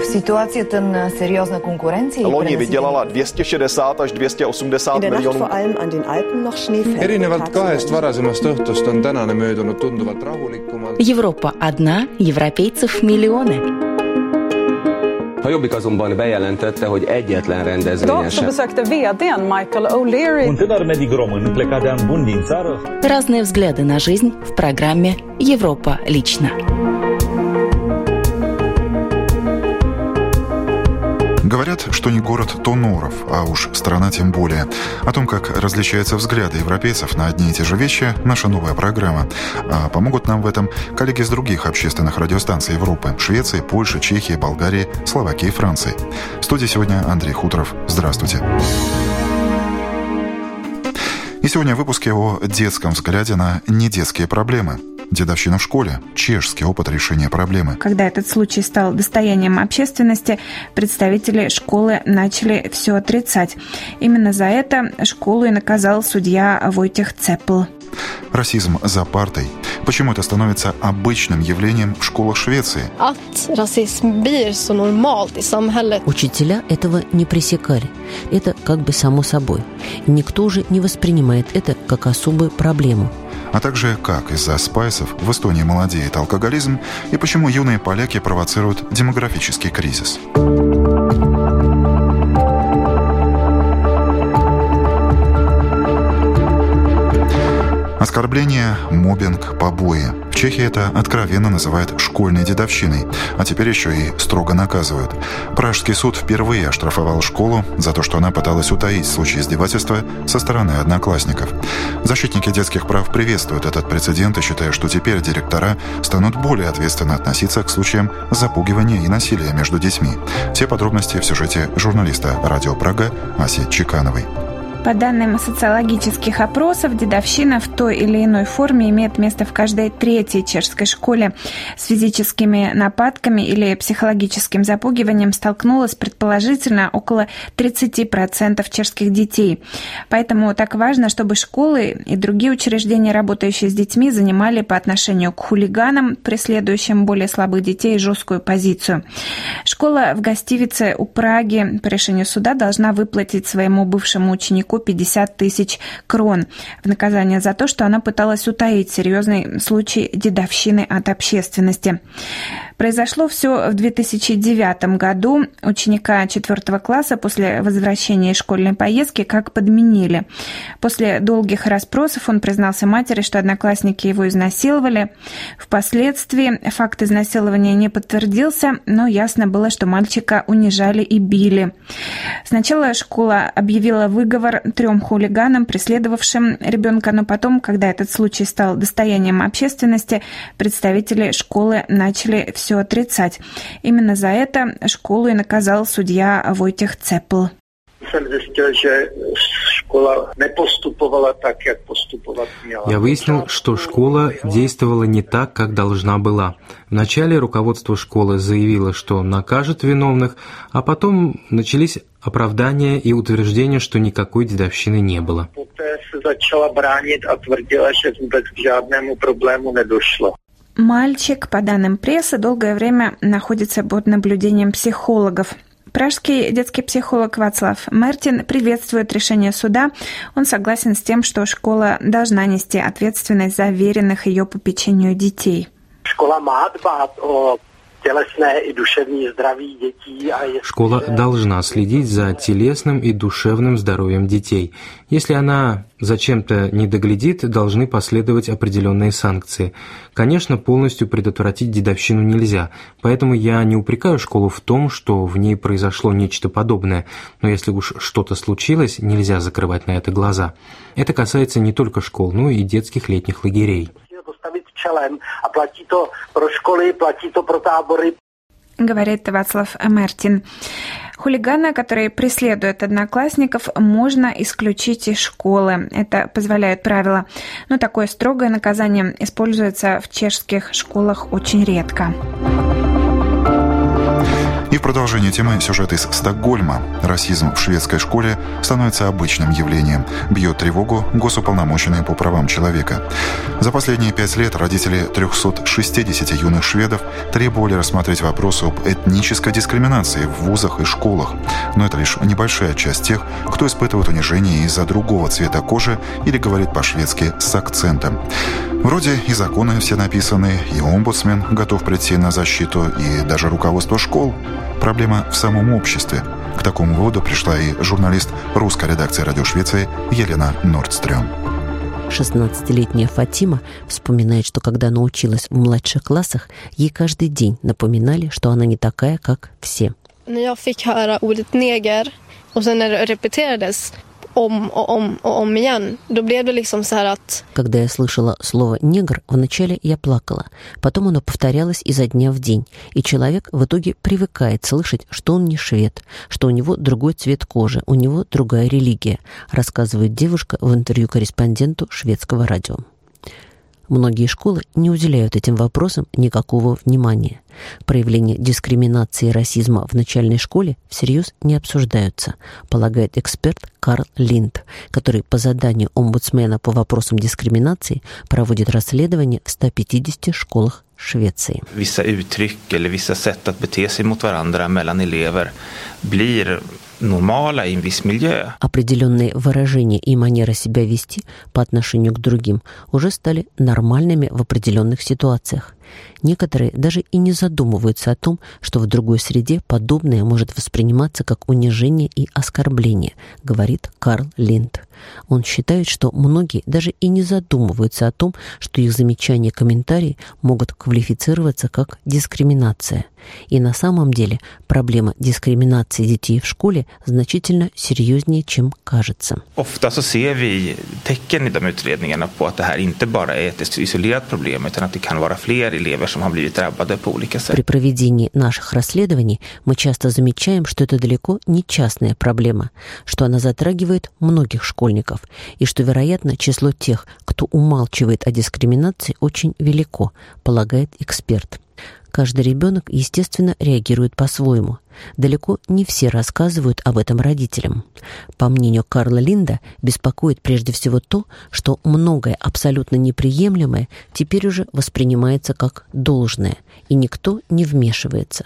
v situacii na seriózna konkurenci. Loni vydělala 260 až 280 miljonů. erinevalt kahest varasemast õhtust on tänane möödunud tunduvalt rahulikumalt. Европа одна, европейцев миллионы. A Jobbik azonban bejelentette, hogy egyetlen rendezvényen Idag så sem. besökte vdn Michael O'Leary Un tânăr medic român plecat de an bun din țară Разные взгляды на жизнь в программе «Европа лично». Говорят, что не город, то норов, а уж страна тем более. О том, как различаются взгляды европейцев на одни и те же вещи, наша новая программа. А помогут нам в этом коллеги с других общественных радиостанций Европы – Швеции, Польши, Чехии, Болгарии, Словакии Франции. В студии сегодня Андрей Хуторов. Здравствуйте. И сегодня в выпуске о детском взгляде на недетские проблемы. Дедовщина в школе. Чешский опыт решения проблемы. Когда этот случай стал достоянием общественности, представители школы начали все отрицать. Именно за это школу и наказал судья Войтех Цепл. Расизм за партой. Почему это становится обычным явлением в школах Швеции? Учителя этого не пресекали. Это как бы само собой. И никто уже не воспринимает это как особую проблему. А также как из-за спайсов в Эстонии молодеет алкоголизм и почему юные поляки провоцируют демографический кризис. Оскорбление, мобинг, побои. В Чехии это откровенно называют школьной дедовщиной, а теперь еще и строго наказывают. Пражский суд впервые оштрафовал школу за то, что она пыталась утаить случай издевательства со стороны одноклассников. Защитники детских прав приветствуют этот прецедент и считают, что теперь директора станут более ответственно относиться к случаям запугивания и насилия между детьми. Все подробности в сюжете журналиста «Радио Прага» Аси Чекановой. По данным социологических опросов, дедовщина в той или иной форме имеет место в каждой третьей чешской школе. С физическими нападками или психологическим запугиванием столкнулось предположительно около 30% чешских детей. Поэтому так важно, чтобы школы и другие учреждения, работающие с детьми, занимали по отношению к хулиганам, преследующим более слабых детей, жесткую позицию. Школа в Гостивице у Праги по решению суда должна выплатить своему бывшему ученику 50 тысяч крон в наказание за то, что она пыталась утаить серьезный случай дедовщины от общественности. Произошло все в 2009 году. Ученика 4 класса после возвращения из школьной поездки как подменили. После долгих расспросов он признался матери, что одноклассники его изнасиловали. Впоследствии факт изнасилования не подтвердился, но ясно было, что мальчика унижали и били. Сначала школа объявила выговор трем хулиганам, преследовавшим ребенка, но потом, когда этот случай стал достоянием общественности, представители школы начали все отрицать. Именно за это школу и наказал судья Войтех Цепл. jsem zjistil, že měla. Я выяснил, что школа действовала не так, как должна была. Вначале руководство школы заявило, что накажет виновных, а потом начались оправдания и утверждения, что никакой дедовщины не было. Poté se začala bránit a tvrdila, že vůbec k žádnému problému nedošlo. Мальчик, по данным прессы, долгое время находится под наблюдением психологов. Пражский детский психолог Вацлав Мертин приветствует решение суда. Он согласен с тем, что школа должна нести ответственность за веренных ее попечению детей. Škola tělesné i duševní zdraví dětí a jestli... Школа должна следить за телесным и душевным здоровьем детей. Если она за чем-то не доглядит, должны последовать определенные санкции. Конечно, полностью предотвратить дедовщину нельзя, поэтому я не упрекаю школу в том, что в ней произошло нечто подобное, но если уж что-то случилось, нельзя закрывать на это глаза. Это касается не только школ, но и детских летних лагерей. Čelem a platí to pro školy, platí to pro tábory, говорит Вацлав Мертин. Хулигана, который преследует одноклассников, можно исключить из школы. Это позволяет правила. Но такое строгое наказание используется в чешских школах очень редко. И в продолжение темы сюжет из Стокгольма. Расизм в шведской школе становится обычным явлением. Бьет тревогу госуполномоченный по правам человека. За последние пять лет родители 360 юных шведов требовали рассмотреть вопрос об этнической дискриминации в вузах и школах. Но это лишь небольшая часть тех, кто испытывает унижение из-за другого цвета кожи или говорит по-шведски с акцентом. Вроде и законы все написаны, и омбудсмен готов прийти на защиту, и даже руководство школ. Проблема в самом обществе. К такому выводу пришла и журналист русской редакции «Радио Швеции» Елена Нордстрём. 16-летняя Фатима вспоминает, что когда она училась в младших классах, ей каждый день напоминали, что она не такая, как все. När jag fick höra ordet neger och sen när det repeterades om och om och om igen. Då blev det liksom så här att... Когда я слышала слово «негр», вначале я плакала. Потом оно повторялось изо дня в день. И человек в итоге привыкает слышать, что он не швед, что у него другой цвет кожи, у него другая религия, рассказывает девушка в интервью корреспонденту шведского радио. Многие школы не уделяют этим вопросам никакого внимания. Проявления дискриминации и расизма в начальной школе всерьез не обсуждаются, полагает эксперт Карл Линд, который по заданию омбудсмена по вопросам дискриминации проводит расследование в 150 школах Швеции. Vissa uttryck eller vissa sätt att bete sig mot varandra mellan elever blir normala i en viss. Определенные выражения и манера себя вести по отношению к другим уже стали нормальными в определенных ситуациях. Некоторые даже и не задумываются о том, что в другой среде подобное может восприниматься как унижение и оскорбление, говорит Карл Линд. Он считает, что многие даже и не задумываются о том, что их замечания и комментарии могут квалифицироваться как дискриминация. И на самом деле проблема дискриминации детей в школе значительно серьезнее, чем кажется. Ofta så ser vi tecken i de utredningarna på att det här inte bara är ett isolerat problem utan att det kan vara fler elever som har blivit drabbade på olika sätt. При проведении наших расследований мы часто замечаем, что это далеко не частная проблема, что она затрагивает многих школьников, и что, вероятно, число тех, кто умалчивает о дискриминации, очень велико, полагает эксперт. Каждый ребенок, естественно, реагирует по-своему. Далеко не все рассказывают об этом родителям. По мнению Карла Линда, беспокоит прежде всего то, что многое абсолютно неприемлемое теперь уже воспринимается как должное, и никто не вмешивается.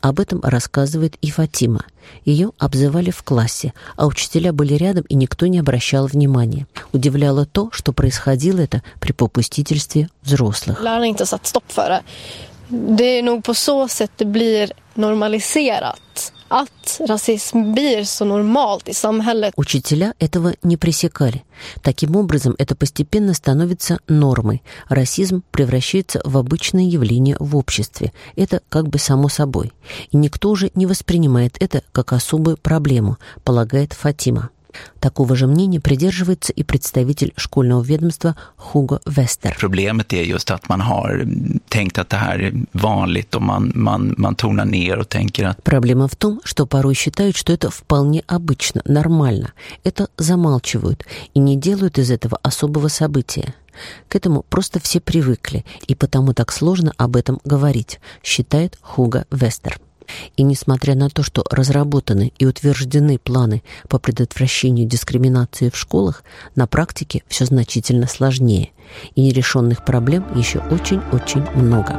Об этом рассказывает и Фатима. Ее обзывали в классе, а учителя были рядом, и никто не обращал внимания. Удивляло то, что происходило это при попустительстве взрослых. Det är nog på så sätt det blir normaliserat. Att расизм blir så normalt i samhället. Учителя этого не пресекали. Таким образом, это постепенно становится нормой. Расизм превращается в обычное явление в обществе. Это как бы само собой. И никто уже не воспринимает это как особую проблему, полагает Фатима. Такого же мнения придерживается и представитель школьного ведомства Хуго Вестер. Problemet är just att man har tänkt att det här är vanligt och man, man, man tonar ner och tänker att... Проблема в том, что порой считают, что это вполне обычно, нормально. Это замалчивают и не делают из этого особого события. К этому просто все привыкли, и потому так сложно об этом говорить, считает Хуга Вестер. И несмотря на то, что разработаны и утверждены планы по предотвращению дискриминации в школах, на практике все значительно сложнее, и нерешенных проблем еще очень-очень много.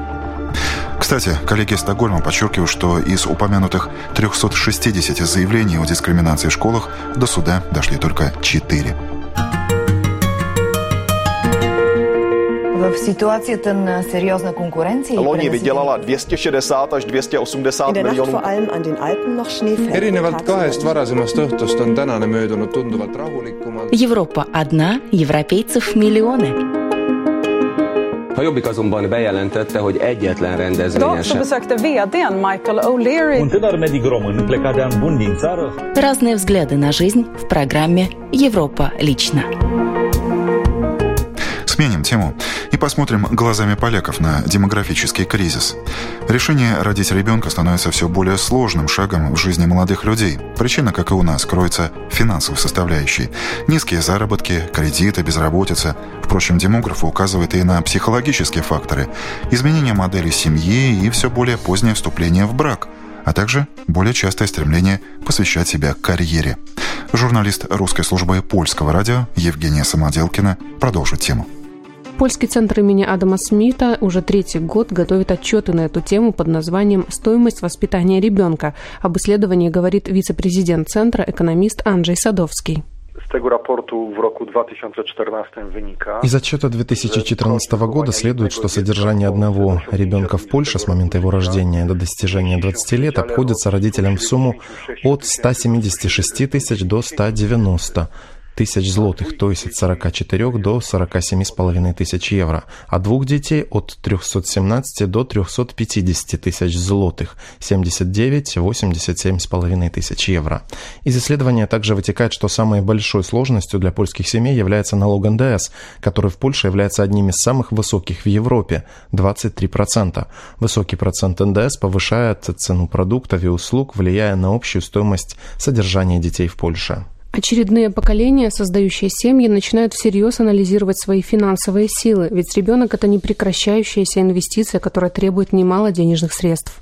Кстати, коллеги из Стокгольма подчеркивают, что из упомянутых 360 заявлений о дискриминации в школах до суда дошли только 4. В ситуацията на сериозна конкуренция... Loni vydělala 260 až 280 miljonů. erinevalt kahest varasemast õhtust on tänane möödunud tunduvalt rahulikumalt. Европа одна, европейцев миллионы. A Jobbik azonban bejelentette, hogy egyetlen rendezvényen Idag så besökte vdn Michael O'Leary Un tânăr medic român plecat de an bun din țară Разные взгляды на жизнь в программе «Европа лично». Сменим тему И посмотрим глазами поляков на демографический кризис. Решение родить ребенка становится все более сложным шагом в жизни молодых людей. Причина, как и у нас, кроется в финансовой составляющей. Низкие заработки, кредиты, безработица. Впрочем, демографы указывают и на психологические факторы. Изменение модели семьи и все более позднее вступление в брак – а также более частое стремление посвящать себя карьере. Журналист русской службы польского радио Евгения Самоделкина продолжит тему. Польский центр имени Адама Смита уже третий год готовит отчеты на эту тему под названием «Стоимость воспитания ребенка». Об исследовании говорит вице-президент центра, экономист Анджей Садовский. Из отчета 2014 года следует, что содержание одного ребенка в Польше с момента его рождения до достижения 20 лет обходится родителям в сумму от 176 тысяч до 190 тысяч злотых, то есть от 44 до 47,5 тысяч евро, а двух детей от 317 до 350 тысяч злотых, 79-87,5 тысяч евро. Из исследования также вытекает, что самой большой сложностью для польских семей является налог НДС, который в Польше является одним из самых высоких в Европе – 23%. Высокий процент НДС повышает цену продуктов и услуг, влияя на общую стоимость содержания детей в Польше. Очередные поколения, создающие семьи, начинают всерьез анализировать свои финансовые силы, ведь ребенок – это непрекращающаяся инвестиция, которая требует немало денежных средств.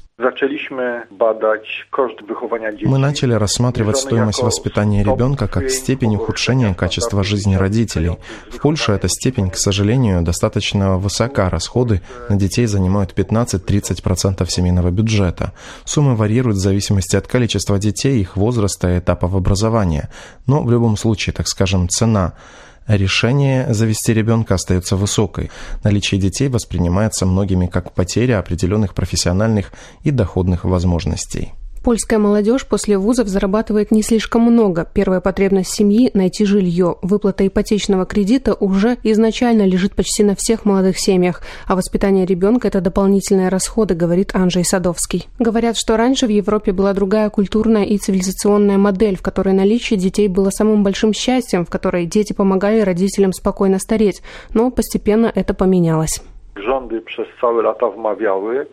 Мы начали рассматривать стоимость воспитания ребенка как степень ухудшения качества жизни родителей. В Польше эта степень, к сожалению, достаточно высока. Расходы на детей занимают 15-30% семейного бюджета. Суммы варьируют в зависимости от количества детей, их возраста и этапов образования. Но в любом случае, так скажем, цена Решение завести ребенка остается высокой. Наличие детей воспринимается многими как потеря определенных профессиональных и доходных возможностей. Польская молодежь после вузов зарабатывает не слишком много. Первая потребность семьи – найти жилье. Выплата ипотечного кредита уже изначально лежит почти на всех молодых семьях, а воспитание ребенка – это дополнительные расходы, говорит Анджей Садовский. Говорят, что раньше в Европе была другая культурная и цивилизационная модель, в которой наличие детей было самым большим счастьем, в которой дети помогали родителям спокойно стареть, но постепенно это поменялось. Rządy przez całe lata wmawiały,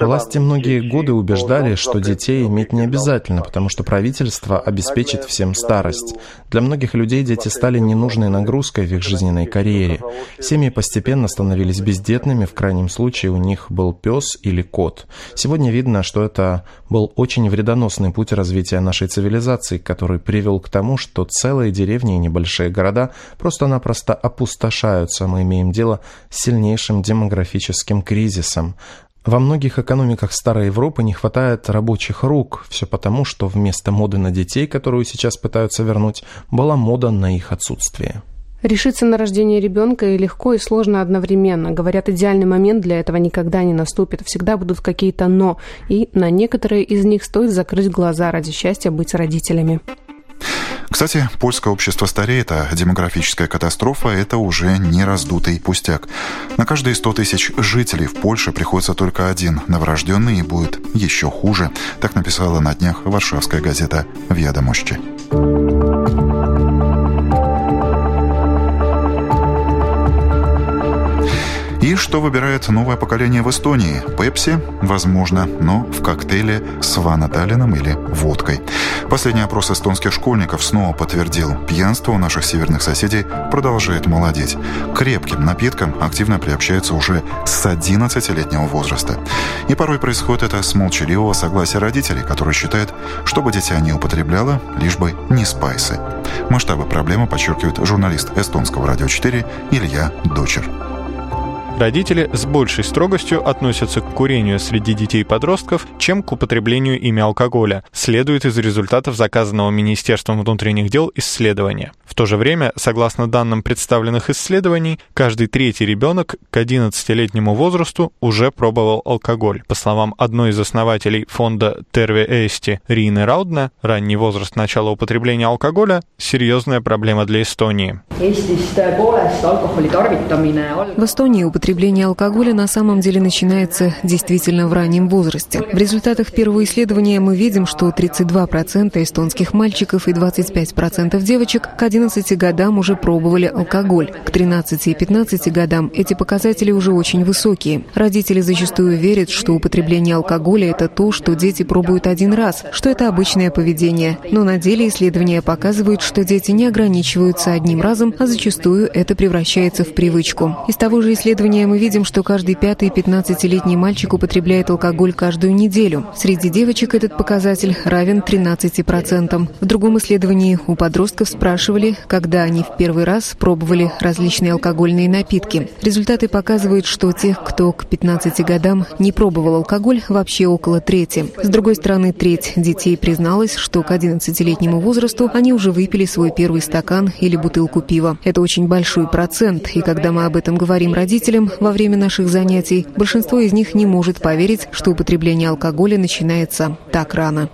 Власти многие годы убеждали, что детей иметь не обязательно, потому что правительство обеспечит всем старость. Для многих людей дети стали ненужной нагрузкой в их жизненной карьере. Семьи постепенно становились бездетными, в крайнем случае у них был пес или кот. Сегодня видно, что это был очень вредоносный путь развития нашей цивилизации, который привел к тому, что целые деревни и небольшие города просто-напросто опустошаются. Мы имеем дело с сильнейшим демографическим кризисом. Во многих экономиках Старой Европы не хватает рабочих рук. Все потому, что вместо моды на детей, которую сейчас пытаются вернуть, была мода на их отсутствие. Решиться на рождение ребенка и легко, и сложно одновременно. Говорят, идеальный момент для этого никогда не наступит. Всегда будут какие-то «но», и на некоторые из них стоит закрыть глаза ради счастья быть родителями. Кстати, польское общество стареет, а демографическая катастрофа – это уже не раздутый пустяк. На каждые 100 тысяч жителей в Польше приходится только один новорожденный и будет еще хуже. Так написала на днях варшавская газета «Ведомости». И что выбирает новое поколение в Эстонии? Пепси? Возможно, но в коктейле с ванадалином или водкой. Последний опрос эстонских школьников снова подтвердил, пьянство у наших северных соседей продолжает молодеть. Крепким напиткам активно приобщаются уже с 11-летнего возраста. И порой происходит это с молчаливого согласия родителей, которые считают, чтобы дитя не употребляла, лишь бы не спайсы. Масштабы проблемы подчеркивает журналист эстонского радио 4 Илья Дочер. Родители с большей строгостью относятся к курению среди детей и подростков, чем к употреблению ими алкоголя, следует из результатов заказанного Министерством внутренних дел исследования. В то же время, согласно данным представленных исследований, каждый третий ребенок к 11-летнему возрасту уже пробовал алкоголь. По словам одной из основателей фонда Терве Эсти Рины Раудна, ранний возраст начала употребления алкоголя – серьезная проблема для Эстонии. В Эстонии употребление алкоголя на самом деле начинается действительно в раннем возрасте. В результатах первого исследования мы видим, что 32% эстонских мальчиков и 25% девочек к 11 годам уже пробовали алкоголь. К 13 и 15 годам эти показатели уже очень высокие. Родители зачастую верят, что употребление алкоголя – это то, что дети пробуют один раз, что это обычное поведение. Но на деле исследования показывают, что дети не ограничиваются одним разом, а зачастую это превращается в привычку. Из того же исследования исследования мы видим, что каждый пятый 15-летний мальчик употребляет алкоголь каждую неделю. Среди девочек этот показатель равен 13%. В другом исследовании у подростков спрашивали, когда они в первый раз пробовали различные алкогольные напитки. Результаты показывают, что тех, кто к 15 годам не пробовал алкоголь, вообще около трети. С другой стороны, треть детей призналась, что к 11-летнему возрасту они уже выпили свой первый стакан или бутылку пива. Это очень большой процент, и когда мы об этом говорим родителям во время наших занятий, большинство из них не может поверить, что употребление алкоголя начинается так рано.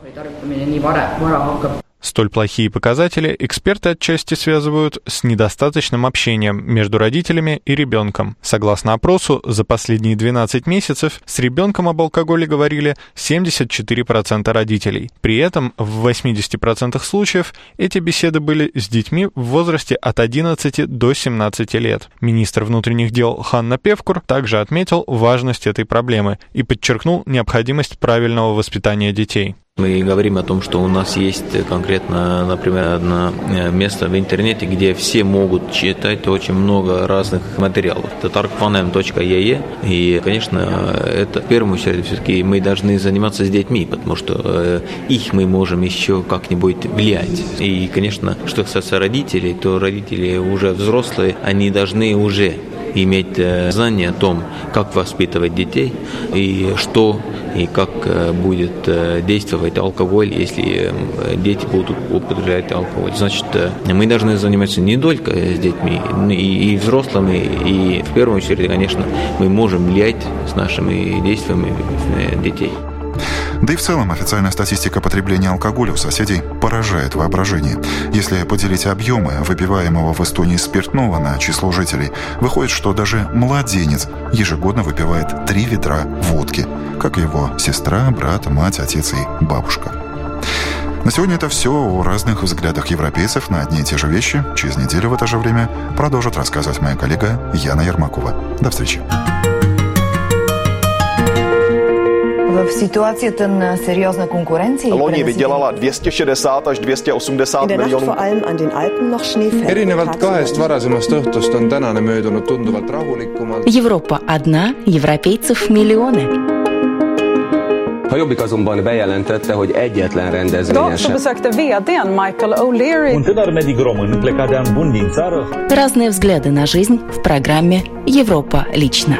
Столь плохие показатели эксперты отчасти связывают с недостаточным общением между родителями и ребенком. Согласно опросу, за последние 12 месяцев с ребенком об алкоголе говорили 74% родителей. При этом в 80% случаев эти беседы были с детьми в возрасте от 11 до 17 лет. Министр внутренних дел Ханна Певкур также отметил важность этой проблемы и подчеркнул необходимость правильного воспитания детей. Мы говорим о том, что у нас есть конкретно, например, одно э, место в интернете, где все могут читать очень много разных материалов. Это tarkfanem.ee. И, конечно, это в первую очередь все-таки мы должны заниматься с детьми, потому что э, их мы можем еще как-нибудь влиять. И, конечно, что касается родителей, то родители уже взрослые, они должны уже иметь э, знание о том, как воспитывать детей и что и как э, будет э, действовать алкоголь, если дети будут употреблять алкоголь. Значит, мы должны заниматься не только с детьми, и, и взрослыми, и в первую очередь, конечно, мы можем влиять с нашими действиями детей. Да и в целом официальная статистика потребления алкоголя у соседей поражает воображение. Если поделить объемы выпиваемого в Эстонии спиртного на число жителей, выходит, что даже младенец ежегодно выпивает три ведра водки, как его сестра, брат, мать, отец и бабушка. На сегодня это все о разных взглядах европейцев на одни и те же вещи. Через неделю в это же время продолжит рассказывать моя коллега Яна Ермакова. До встречи. В ситуацията на сериозна конкуренция... Loni vydělala 260 až 280 miljonů. erinevalt kahest varasemast õhtust on tänane möödunud tunduvalt rahulikumalt. Европа одна, европейцев миллионы. A Jobbik azonban bejelentette, hogy egyetlen rendezvényen sem. besökte vdn Michael O'Leary. Un tânăr medic român plecat de an bun din țară. Разные взгляды на жизнь в программе «Европа лично».